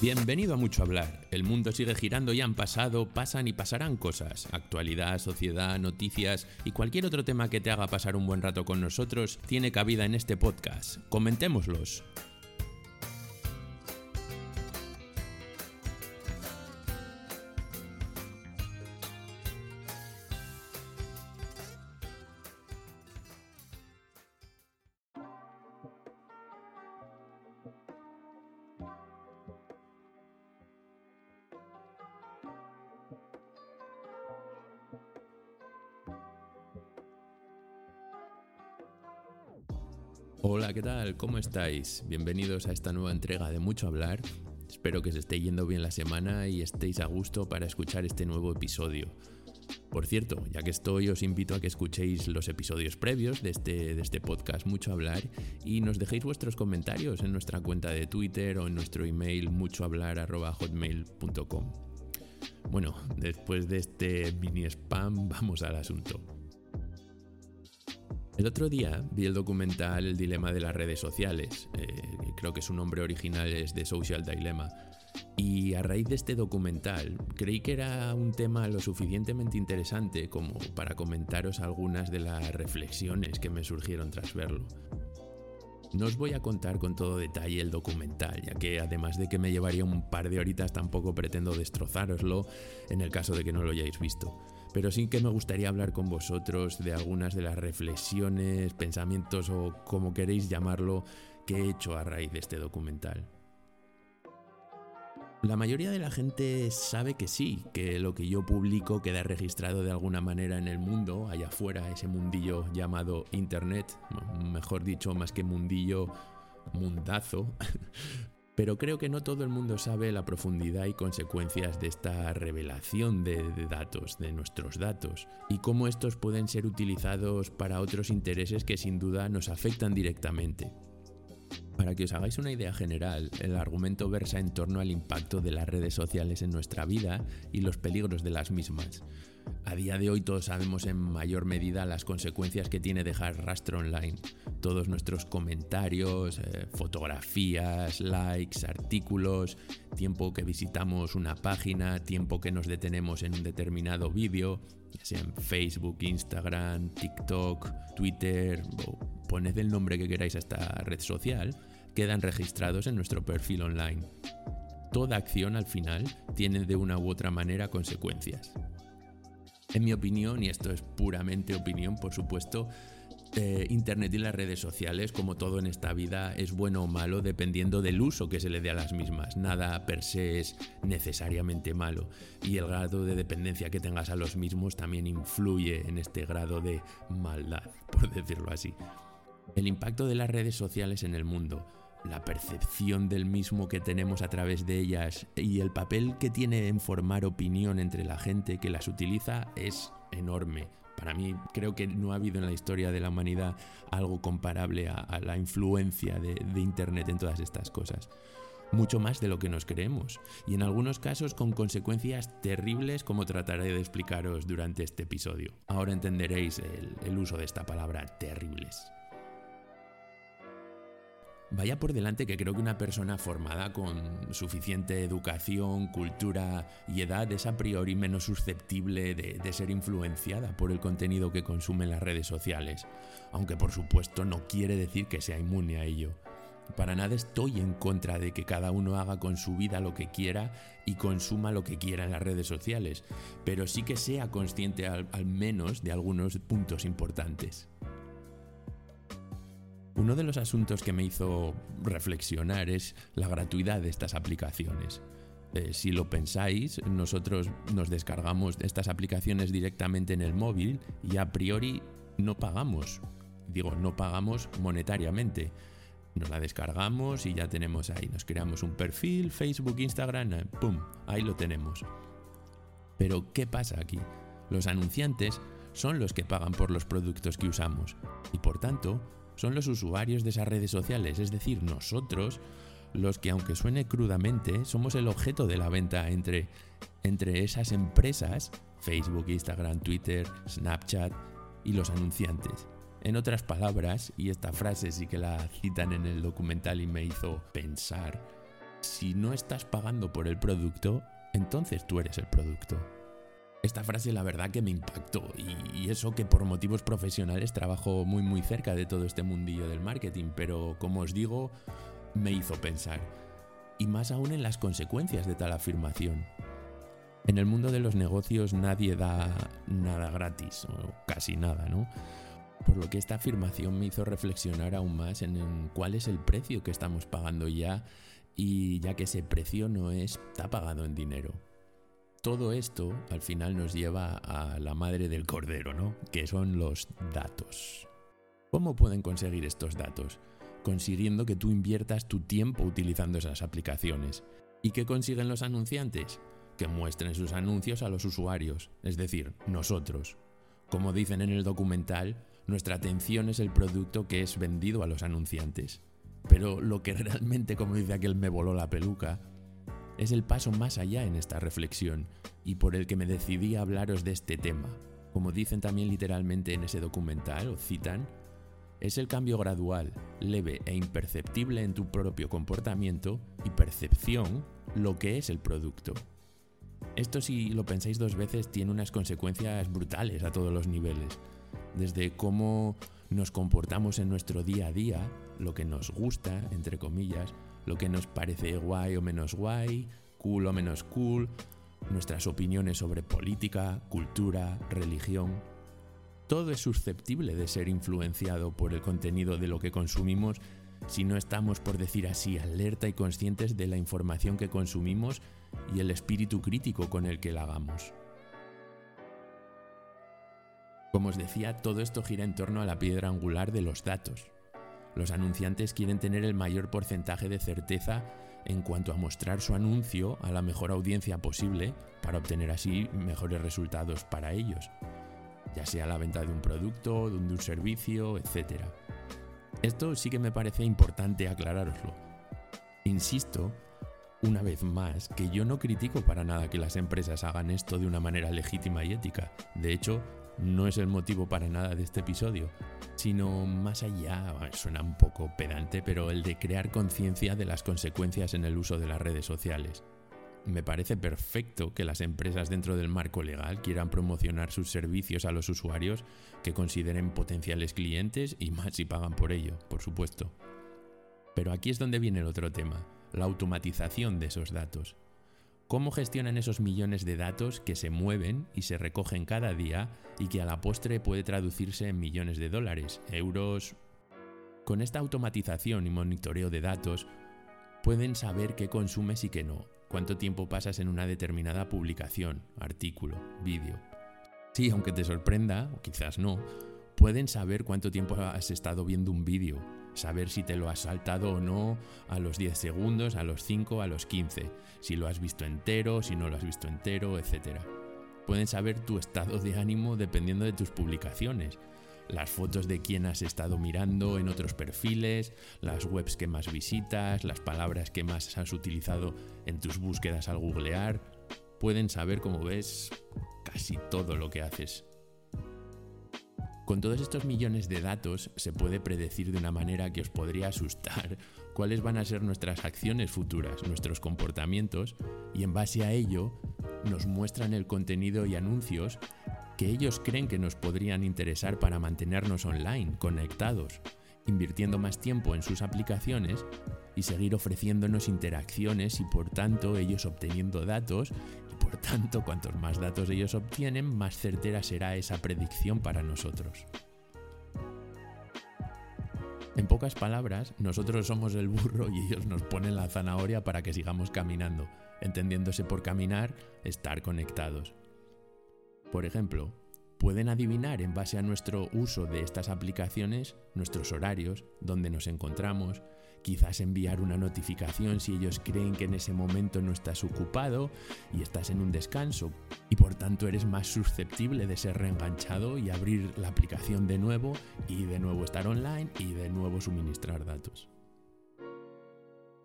Bienvenido a Mucho Hablar. El mundo sigue girando y han pasado, pasan y pasarán cosas. Actualidad, sociedad, noticias y cualquier otro tema que te haga pasar un buen rato con nosotros tiene cabida en este podcast. Comentémoslos. Hola, ¿qué tal? ¿Cómo estáis? Bienvenidos a esta nueva entrega de Mucho Hablar. Espero que os esté yendo bien la semana y estéis a gusto para escuchar este nuevo episodio. Por cierto, ya que estoy, os invito a que escuchéis los episodios previos de este, de este podcast Mucho Hablar y nos dejéis vuestros comentarios en nuestra cuenta de Twitter o en nuestro email muchohablar.hotmail.com. Bueno, después de este mini spam, vamos al asunto. El otro día vi el documental El dilema de las redes sociales, eh, creo que su nombre original es The Social Dilemma, y a raíz de este documental creí que era un tema lo suficientemente interesante como para comentaros algunas de las reflexiones que me surgieron tras verlo. No os voy a contar con todo detalle el documental, ya que además de que me llevaría un par de horitas tampoco pretendo destrozároslo en el caso de que no lo hayáis visto pero sí que me gustaría hablar con vosotros de algunas de las reflexiones, pensamientos o como queréis llamarlo que he hecho a raíz de este documental. La mayoría de la gente sabe que sí, que lo que yo publico queda registrado de alguna manera en el mundo, allá afuera, ese mundillo llamado Internet, mejor dicho, más que mundillo, mundazo, pero creo que no todo el mundo sabe la profundidad y consecuencias de esta revelación de, datos, de nuestros datos, y cómo estos pueden ser utilizados para otros intereses que sin duda nos afectan directamente. Para que os hagáis una idea general, el argumento versa en torno al impacto de las redes sociales en nuestra vida y los peligros de las mismas. A día de hoy todos sabemos en mayor medida las consecuencias que tiene dejar rastro online. Todos nuestros comentarios, eh, fotografías, likes, artículos, tiempo que visitamos una página, tiempo que nos detenemos en un determinado vídeo, ya sea en Facebook, Instagram, TikTok, Twitter, o poned el nombre que queráis a esta red social, quedan registrados en nuestro perfil online. Toda acción al final tiene de una u otra manera consecuencias. En mi opinión, y esto es puramente opinión, por supuesto, eh, Internet y las redes sociales, como todo en esta vida, es bueno o malo dependiendo del uso que se le dé a las mismas. Nada per se es necesariamente malo y el grado de dependencia que tengas a los mismos también influye en este grado de maldad, por decirlo así. El impacto de las redes sociales en el mundo la percepción del mismo que tenemos a través de ellas y el papel que tiene en formar opinión entre la gente que las utiliza es enorme. Para mí creo que no ha habido en la historia de la humanidad algo comparable a, la influencia de, Internet en todas estas cosas mucho más de lo que nos creemos, y en algunos casos con consecuencias terribles como trataré de explicaros durante este episodio. Ahora entenderéis el uso de esta palabra terribles. Vaya por delante que creo que una persona formada con suficiente educación, cultura y edad es a priori menos susceptible de, ser influenciada por el contenido que consume en las redes sociales, aunque por supuesto no quiere decir que sea inmune a ello. Para nada estoy en contra de que cada uno haga con su vida lo que quiera y consuma lo que quiera en las redes sociales, pero sí que sea consciente al menos de algunos puntos importantes. Uno de los asuntos que me hizo reflexionar es la gratuidad de estas aplicaciones. Eh, si lo pensáis, nosotros nos descargamos estas aplicaciones directamente en el móvil y a priori no pagamos. Digo, no pagamos monetariamente. Nos la descargamos y ya tenemos ahí. Nos creamos un perfil, Facebook, Instagram, eh, ¡pum! Ahí lo tenemos. Pero, ¿qué pasa aquí? Los anunciantes son los que pagan por los productos que usamos y por tanto son los usuarios de esas redes sociales, es decir, nosotros, los que aunque suene crudamente, somos el objeto de la venta entre, entre esas empresas, Facebook, Instagram, Twitter, Snapchat y los anunciantes. En otras palabras, y esta frase sí que la citan en el documental y me hizo pensar, Si no estás pagando por el producto, entonces tú eres el producto. Esta frase la verdad que me impactó y, eso que por motivos profesionales trabajo muy muy cerca de todo este mundillo del marketing, pero como os digo, me hizo pensar. Y más aún en las consecuencias de tal afirmación. En el mundo de los negocios nadie da nada gratis, o casi nada, ¿no? Por lo que esta afirmación me hizo reflexionar aún más en, cuál es el precio que estamos pagando ya y ya que ese precio no está pagado en dinero. Todo esto al final nos lleva a la madre del cordero, ¿no? Que son los datos. ¿Cómo pueden conseguir estos datos? Consiguiendo que tú inviertas tu tiempo utilizando esas aplicaciones. ¿Y qué consiguen los anunciantes? Que muestren sus anuncios a los usuarios, es decir, nosotros. Como dicen en el documental, nuestra atención es el producto que es vendido a los anunciantes. Pero lo que realmente, como dice aquel, me voló la peluca, es el paso más allá en esta reflexión y por el que me decidí a hablaros de este tema. Como dicen también literalmente en ese documental, o citan, es el cambio gradual, leve e imperceptible en tu propio comportamiento y percepción lo que es el producto. Esto si lo pensáis dos veces tiene unas consecuencias brutales a todos los niveles, desde cómo nos comportamos en nuestro día a día, lo que nos gusta, entre comillas, lo que nos parece guay o menos guay, cool o menos cool, nuestras opiniones sobre política, cultura, religión. Todo es susceptible de ser influenciado por el contenido de lo que consumimos si no estamos, por decir así, alerta y conscientes de la información que consumimos y el espíritu crítico con el que la hagamos. Como os decía, todo esto gira en torno a la piedra angular de los datos, los anunciantes quieren tener el mayor porcentaje de certeza en cuanto a mostrar su anuncio a la mejor audiencia posible para obtener así mejores resultados para ellos, ya sea la venta de un producto, de un servicio, etc. Esto sí que me parece importante aclarároslo. Insisto, una vez más, que yo no critico para nada que las empresas hagan esto de una manera legítima y ética. De hecho, no es el motivo para nada de este episodio, sino más allá, suena un poco pedante, pero el de crear conciencia de las consecuencias en el uso de las redes sociales. Me parece perfecto que las empresas dentro del marco legal quieran promocionar sus servicios a los usuarios que consideren potenciales clientes y más si pagan por ello, por supuesto. Pero aquí es donde viene el otro tema, la automatización de esos datos. ¿Cómo gestionan esos millones de datos que se mueven y se recogen cada día y que a la postre puede traducirse en millones de dólares, euros? Con esta automatización y monitoreo de datos, pueden saber qué consumes y qué no, cuánto tiempo pasas en una determinada publicación, artículo, vídeo. Sí, aunque te sorprenda, o quizás no, pueden saber cuánto tiempo has estado viendo un vídeo, saber si te lo has saltado o no a los 10 segundos, a los 5, a los 15, si lo has visto entero, si no lo has visto entero, etc. Pueden saber tu estado de ánimo dependiendo de tus publicaciones, las fotos de quién has estado mirando en otros perfiles, las webs que más visitas, las palabras que más has utilizado en tus búsquedas al googlear. Pueden saber, como ves, casi todo lo que haces. Con todos estos millones de datos se puede predecir de una manera que os podría asustar cuáles van a ser nuestras acciones futuras, nuestros comportamientos, y en base a ello nos muestran el contenido y anuncios que ellos creen que nos podrían interesar para mantenernos online, conectados, invirtiendo más tiempo en sus aplicaciones y seguir ofreciéndonos interacciones y por tanto ellos obteniendo datos por tanto, cuantos más datos ellos obtienen, más certera será esa predicción para nosotros. En pocas palabras, nosotros somos el burro y ellos nos ponen la zanahoria para que sigamos caminando, entendiéndose por caminar, estar conectados. Por ejemplo, pueden adivinar en base a nuestro uso de estas aplicaciones nuestros horarios, dónde nos encontramos, quizás enviar una notificación si ellos creen que en ese momento no estás ocupado y estás en un descanso y por tanto eres más susceptible de ser reenganchado y abrir la aplicación de nuevo y de nuevo estar online y de nuevo suministrar datos.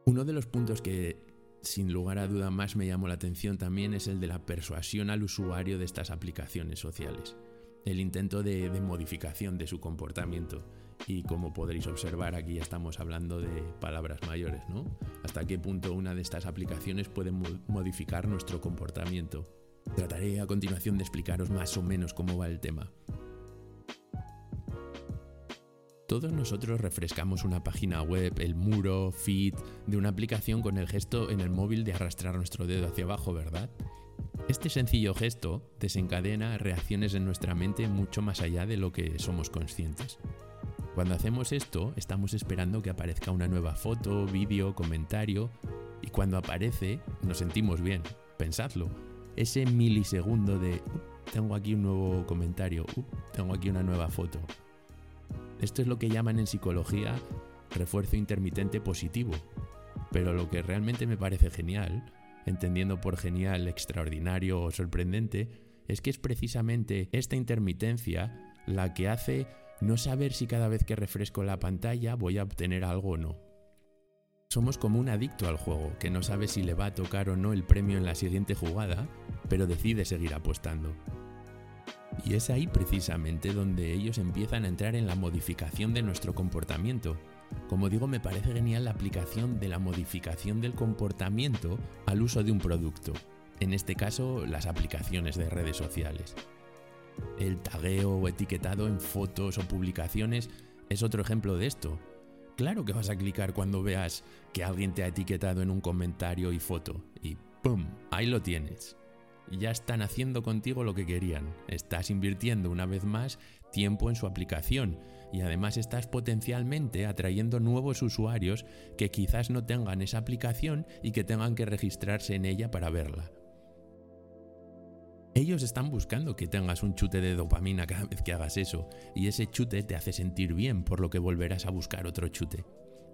Uno de los puntos que sin lugar a duda más me llamó la atención también es el de la persuasión al usuario de estas aplicaciones sociales, el intento de, modificación de su comportamiento Y como podréis observar, aquí ya estamos hablando de palabras mayores, ¿no? Hasta qué punto una de estas aplicaciones puede modificar nuestro comportamiento. Trataré a continuación de explicaros más o menos cómo va el tema. Todos nosotros refrescamos una página web, el muro, feed de una aplicación con el gesto en el móvil de arrastrar nuestro dedo hacia abajo, ¿verdad? Este sencillo gesto desencadena reacciones en nuestra mente mucho más allá de lo que somos conscientes. Cuando hacemos esto, estamos esperando que aparezca una nueva foto, vídeo, comentario, y cuando aparece, nos sentimos bien. Pensadlo. Ese milisegundo de tengo aquí un nuevo comentario, tengo aquí una nueva foto. Esto es lo que llaman en psicología refuerzo intermitente positivo. Pero lo que realmente me parece genial entendiendo por genial, extraordinario o sorprendente, es que es precisamente esta intermitencia la que hace no saber si cada vez que refresco la pantalla voy a obtener algo o no. Somos como un adicto al juego, que no sabe si le va a tocar o no el premio en la siguiente jugada, pero decide seguir apostando. Y es ahí precisamente donde ellos empiezan a entrar en la modificación de nuestro comportamiento, como digo, me parece genial la aplicación de la modificación del comportamiento al uso de un producto, en este caso las aplicaciones de redes sociales. El tagueo o etiquetado en fotos o publicaciones es otro ejemplo de esto. Claro que vas a clicar cuando veas que alguien te ha etiquetado en un comentario y foto y ¡pum! Ahí lo tienes. Ya están haciendo contigo lo que querían. Estás invirtiendo una vez más tiempo en su aplicación y además estás potencialmente atrayendo nuevos usuarios que quizás no tengan esa aplicación y que tengan que registrarse en ella para verla. Ellos están buscando que tengas un chute de dopamina cada vez que hagas eso, y ese chute te hace sentir bien, por lo que volverás a buscar otro chute.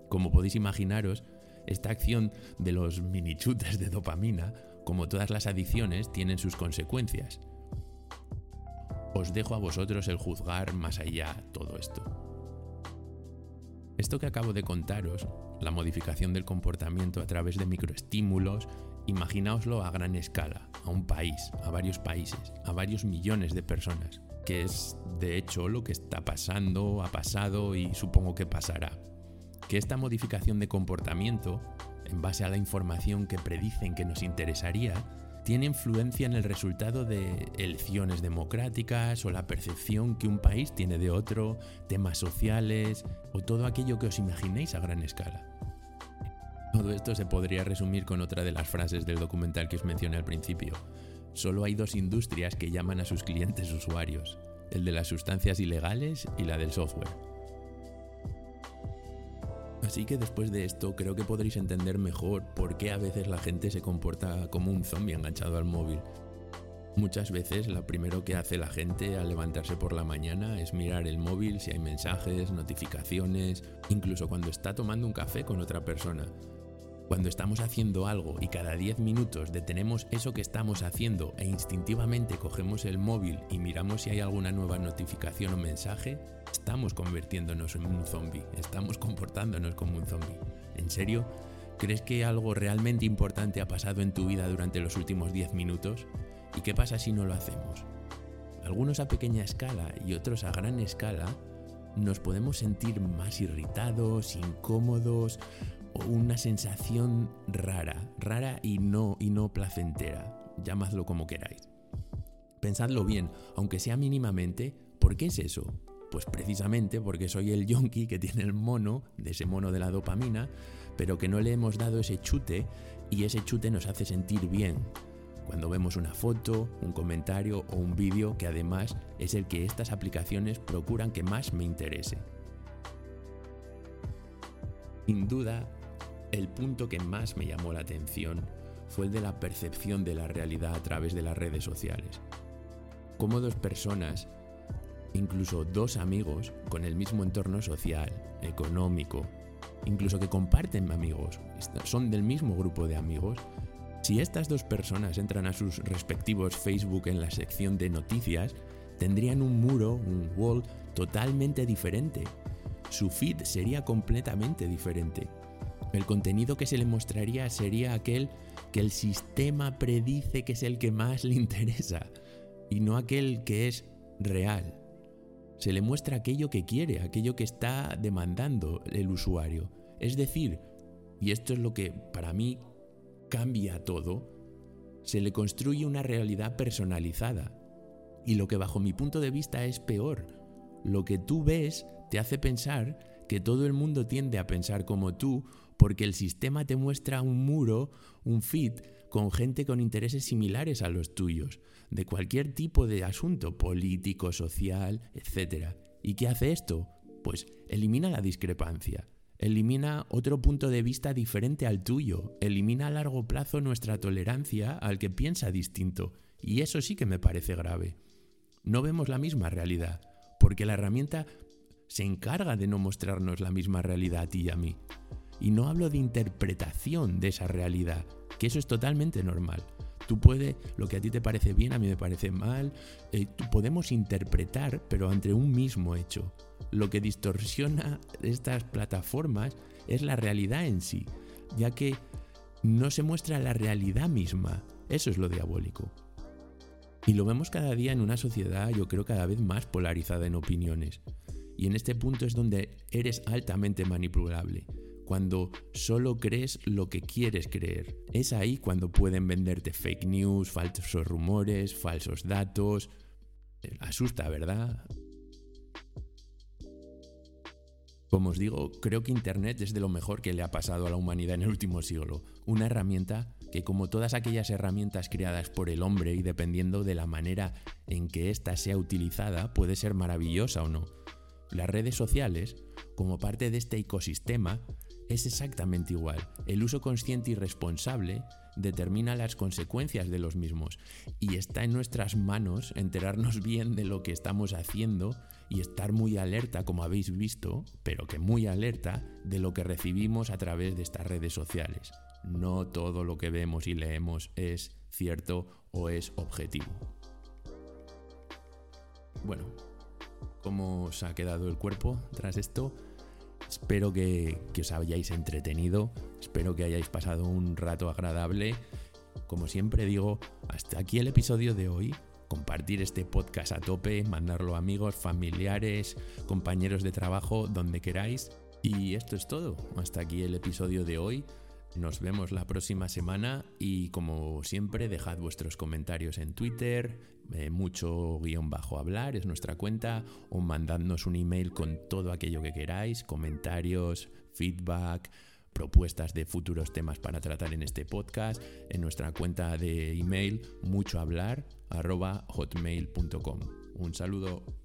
Como podéis imaginaros, esta acción de los mini chutes de dopamina, como todas las adicciones, tienen sus consecuencias os dejo a vosotros el juzgar más allá todo esto. Esto que acabo de contaros, la modificación del comportamiento a través de microestímulos, imaginaoslo a gran escala, a un país, a varios países, a varios millones de personas, que es de hecho lo que está pasando, ha pasado y supongo que pasará. Que esta modificación de comportamiento, en base a la información que predicen que nos interesaría, tiene influencia en el resultado de elecciones democráticas o la percepción que un país tiene de otro, temas sociales o todo aquello que os imaginéis a gran escala. Todo esto se podría resumir con otra de las frases del documental que os mencioné al principio. Solo hay dos industrias que llaman a sus clientes usuarios, el de las sustancias ilegales y la del software. Así que después de esto creo que podréis entender mejor por qué a veces la gente se comporta como un zombie enganchado al móvil. Muchas veces lo primero que hace la gente al levantarse por la mañana es mirar el móvil si hay mensajes, notificaciones, incluso cuando está tomando un café con otra persona. Cuando estamos haciendo algo y cada 10 minutos detenemos eso que estamos haciendo e instintivamente cogemos el móvil y miramos si hay alguna nueva notificación o mensaje, estamos convirtiéndonos en un zombie, estamos comportándonos como un zombie. ¿En serio? ¿Crees que algo realmente importante ha pasado en tu vida durante los últimos 10 minutos? ¿Y qué pasa si no lo hacemos? Algunos a pequeña escala y otros a gran escala nos podemos sentir más irritados, incómodos una sensación rara, rara y no, y no placentera, llamadlo como queráis. Pensadlo bien, aunque sea mínimamente, ¿por qué es eso? Pues precisamente porque soy el yonki que tiene el mono, de ese mono de la dopamina, pero que no le hemos dado ese chute y ese chute nos hace sentir bien. Cuando vemos una foto, un comentario o un vídeo que además es el que estas aplicaciones procuran que más me interese. Sin duda, el punto que más me llamó la atención fue el de la percepción de la realidad a través de las redes sociales. Cómo dos personas, incluso dos amigos con el mismo entorno social, económico, incluso que comparten amigos, son del mismo grupo de amigos, si estas dos personas entran a sus respectivos Facebook en la sección de noticias, tendrían un muro, un wall totalmente diferente. Su feed sería completamente diferente. El contenido que se le mostraría sería aquel que el sistema predice que es el que más le interesa y no aquel que es real. Se le muestra aquello que quiere, aquello que está demandando el usuario. Es decir, y esto es lo que para mí cambia todo, se le construye una realidad personalizada. Y lo que bajo mi punto de vista es peor, lo que tú ves te hace pensar que todo el mundo tiende a pensar como tú porque el sistema te muestra un muro, un feed, con gente con intereses similares a los tuyos, de cualquier tipo de asunto, político, social, etc. ¿Y qué hace esto? Pues elimina la discrepancia, elimina otro punto de vista diferente al tuyo, elimina a largo plazo nuestra tolerancia al que piensa distinto, y eso sí que me parece grave. No vemos la misma realidad, porque la herramienta se encarga de no mostrarnos la misma realidad a ti y a mí. Y no hablo de interpretación de esa realidad, que eso es totalmente normal. Tú puedes, lo que a ti te parece bien, a mí me parece mal, eh, podemos interpretar, pero ante un mismo hecho. Lo que distorsiona estas plataformas es la realidad en sí, ya que no se muestra la realidad misma. Eso es lo diabólico. Y lo vemos cada día en una sociedad, yo creo, cada vez más polarizada en opiniones. Y en este punto es donde eres altamente manipulable, cuando solo crees lo que quieres creer. Es ahí cuando pueden venderte fake news, falsos rumores, falsos datos. Asusta, ¿verdad? Como os digo, creo que Internet es de lo mejor que le ha pasado a la humanidad en el último siglo. Una herramienta que como todas aquellas herramientas creadas por el hombre y dependiendo de la manera en que ésta sea utilizada, puede ser maravillosa o no. Las redes sociales, como parte de este ecosistema, es exactamente igual. El uso consciente y responsable determina las consecuencias de los mismos y está en nuestras manos enterarnos bien de lo que estamos haciendo y estar muy alerta, como habéis visto, pero que muy alerta de lo que recibimos a través de estas redes sociales. No todo lo que vemos y leemos es cierto o es objetivo. Bueno, cómo os ha quedado el cuerpo tras esto. Espero que, os hayáis entretenido, espero que hayáis pasado un rato agradable. Como siempre digo, hasta aquí el episodio de hoy. Compartir este podcast a tope, mandarlo a amigos, familiares, compañeros de trabajo, donde queráis. Y esto es todo. Hasta aquí el episodio de hoy. Nos vemos la próxima semana y como siempre dejad vuestros comentarios en Twitter, eh, mucho guion bajo hablar es nuestra cuenta o mandadnos un email con todo aquello que queráis, comentarios, feedback, propuestas de futuros temas para tratar en este podcast en nuestra cuenta de email mucho hablar hotmail.com. Un saludo.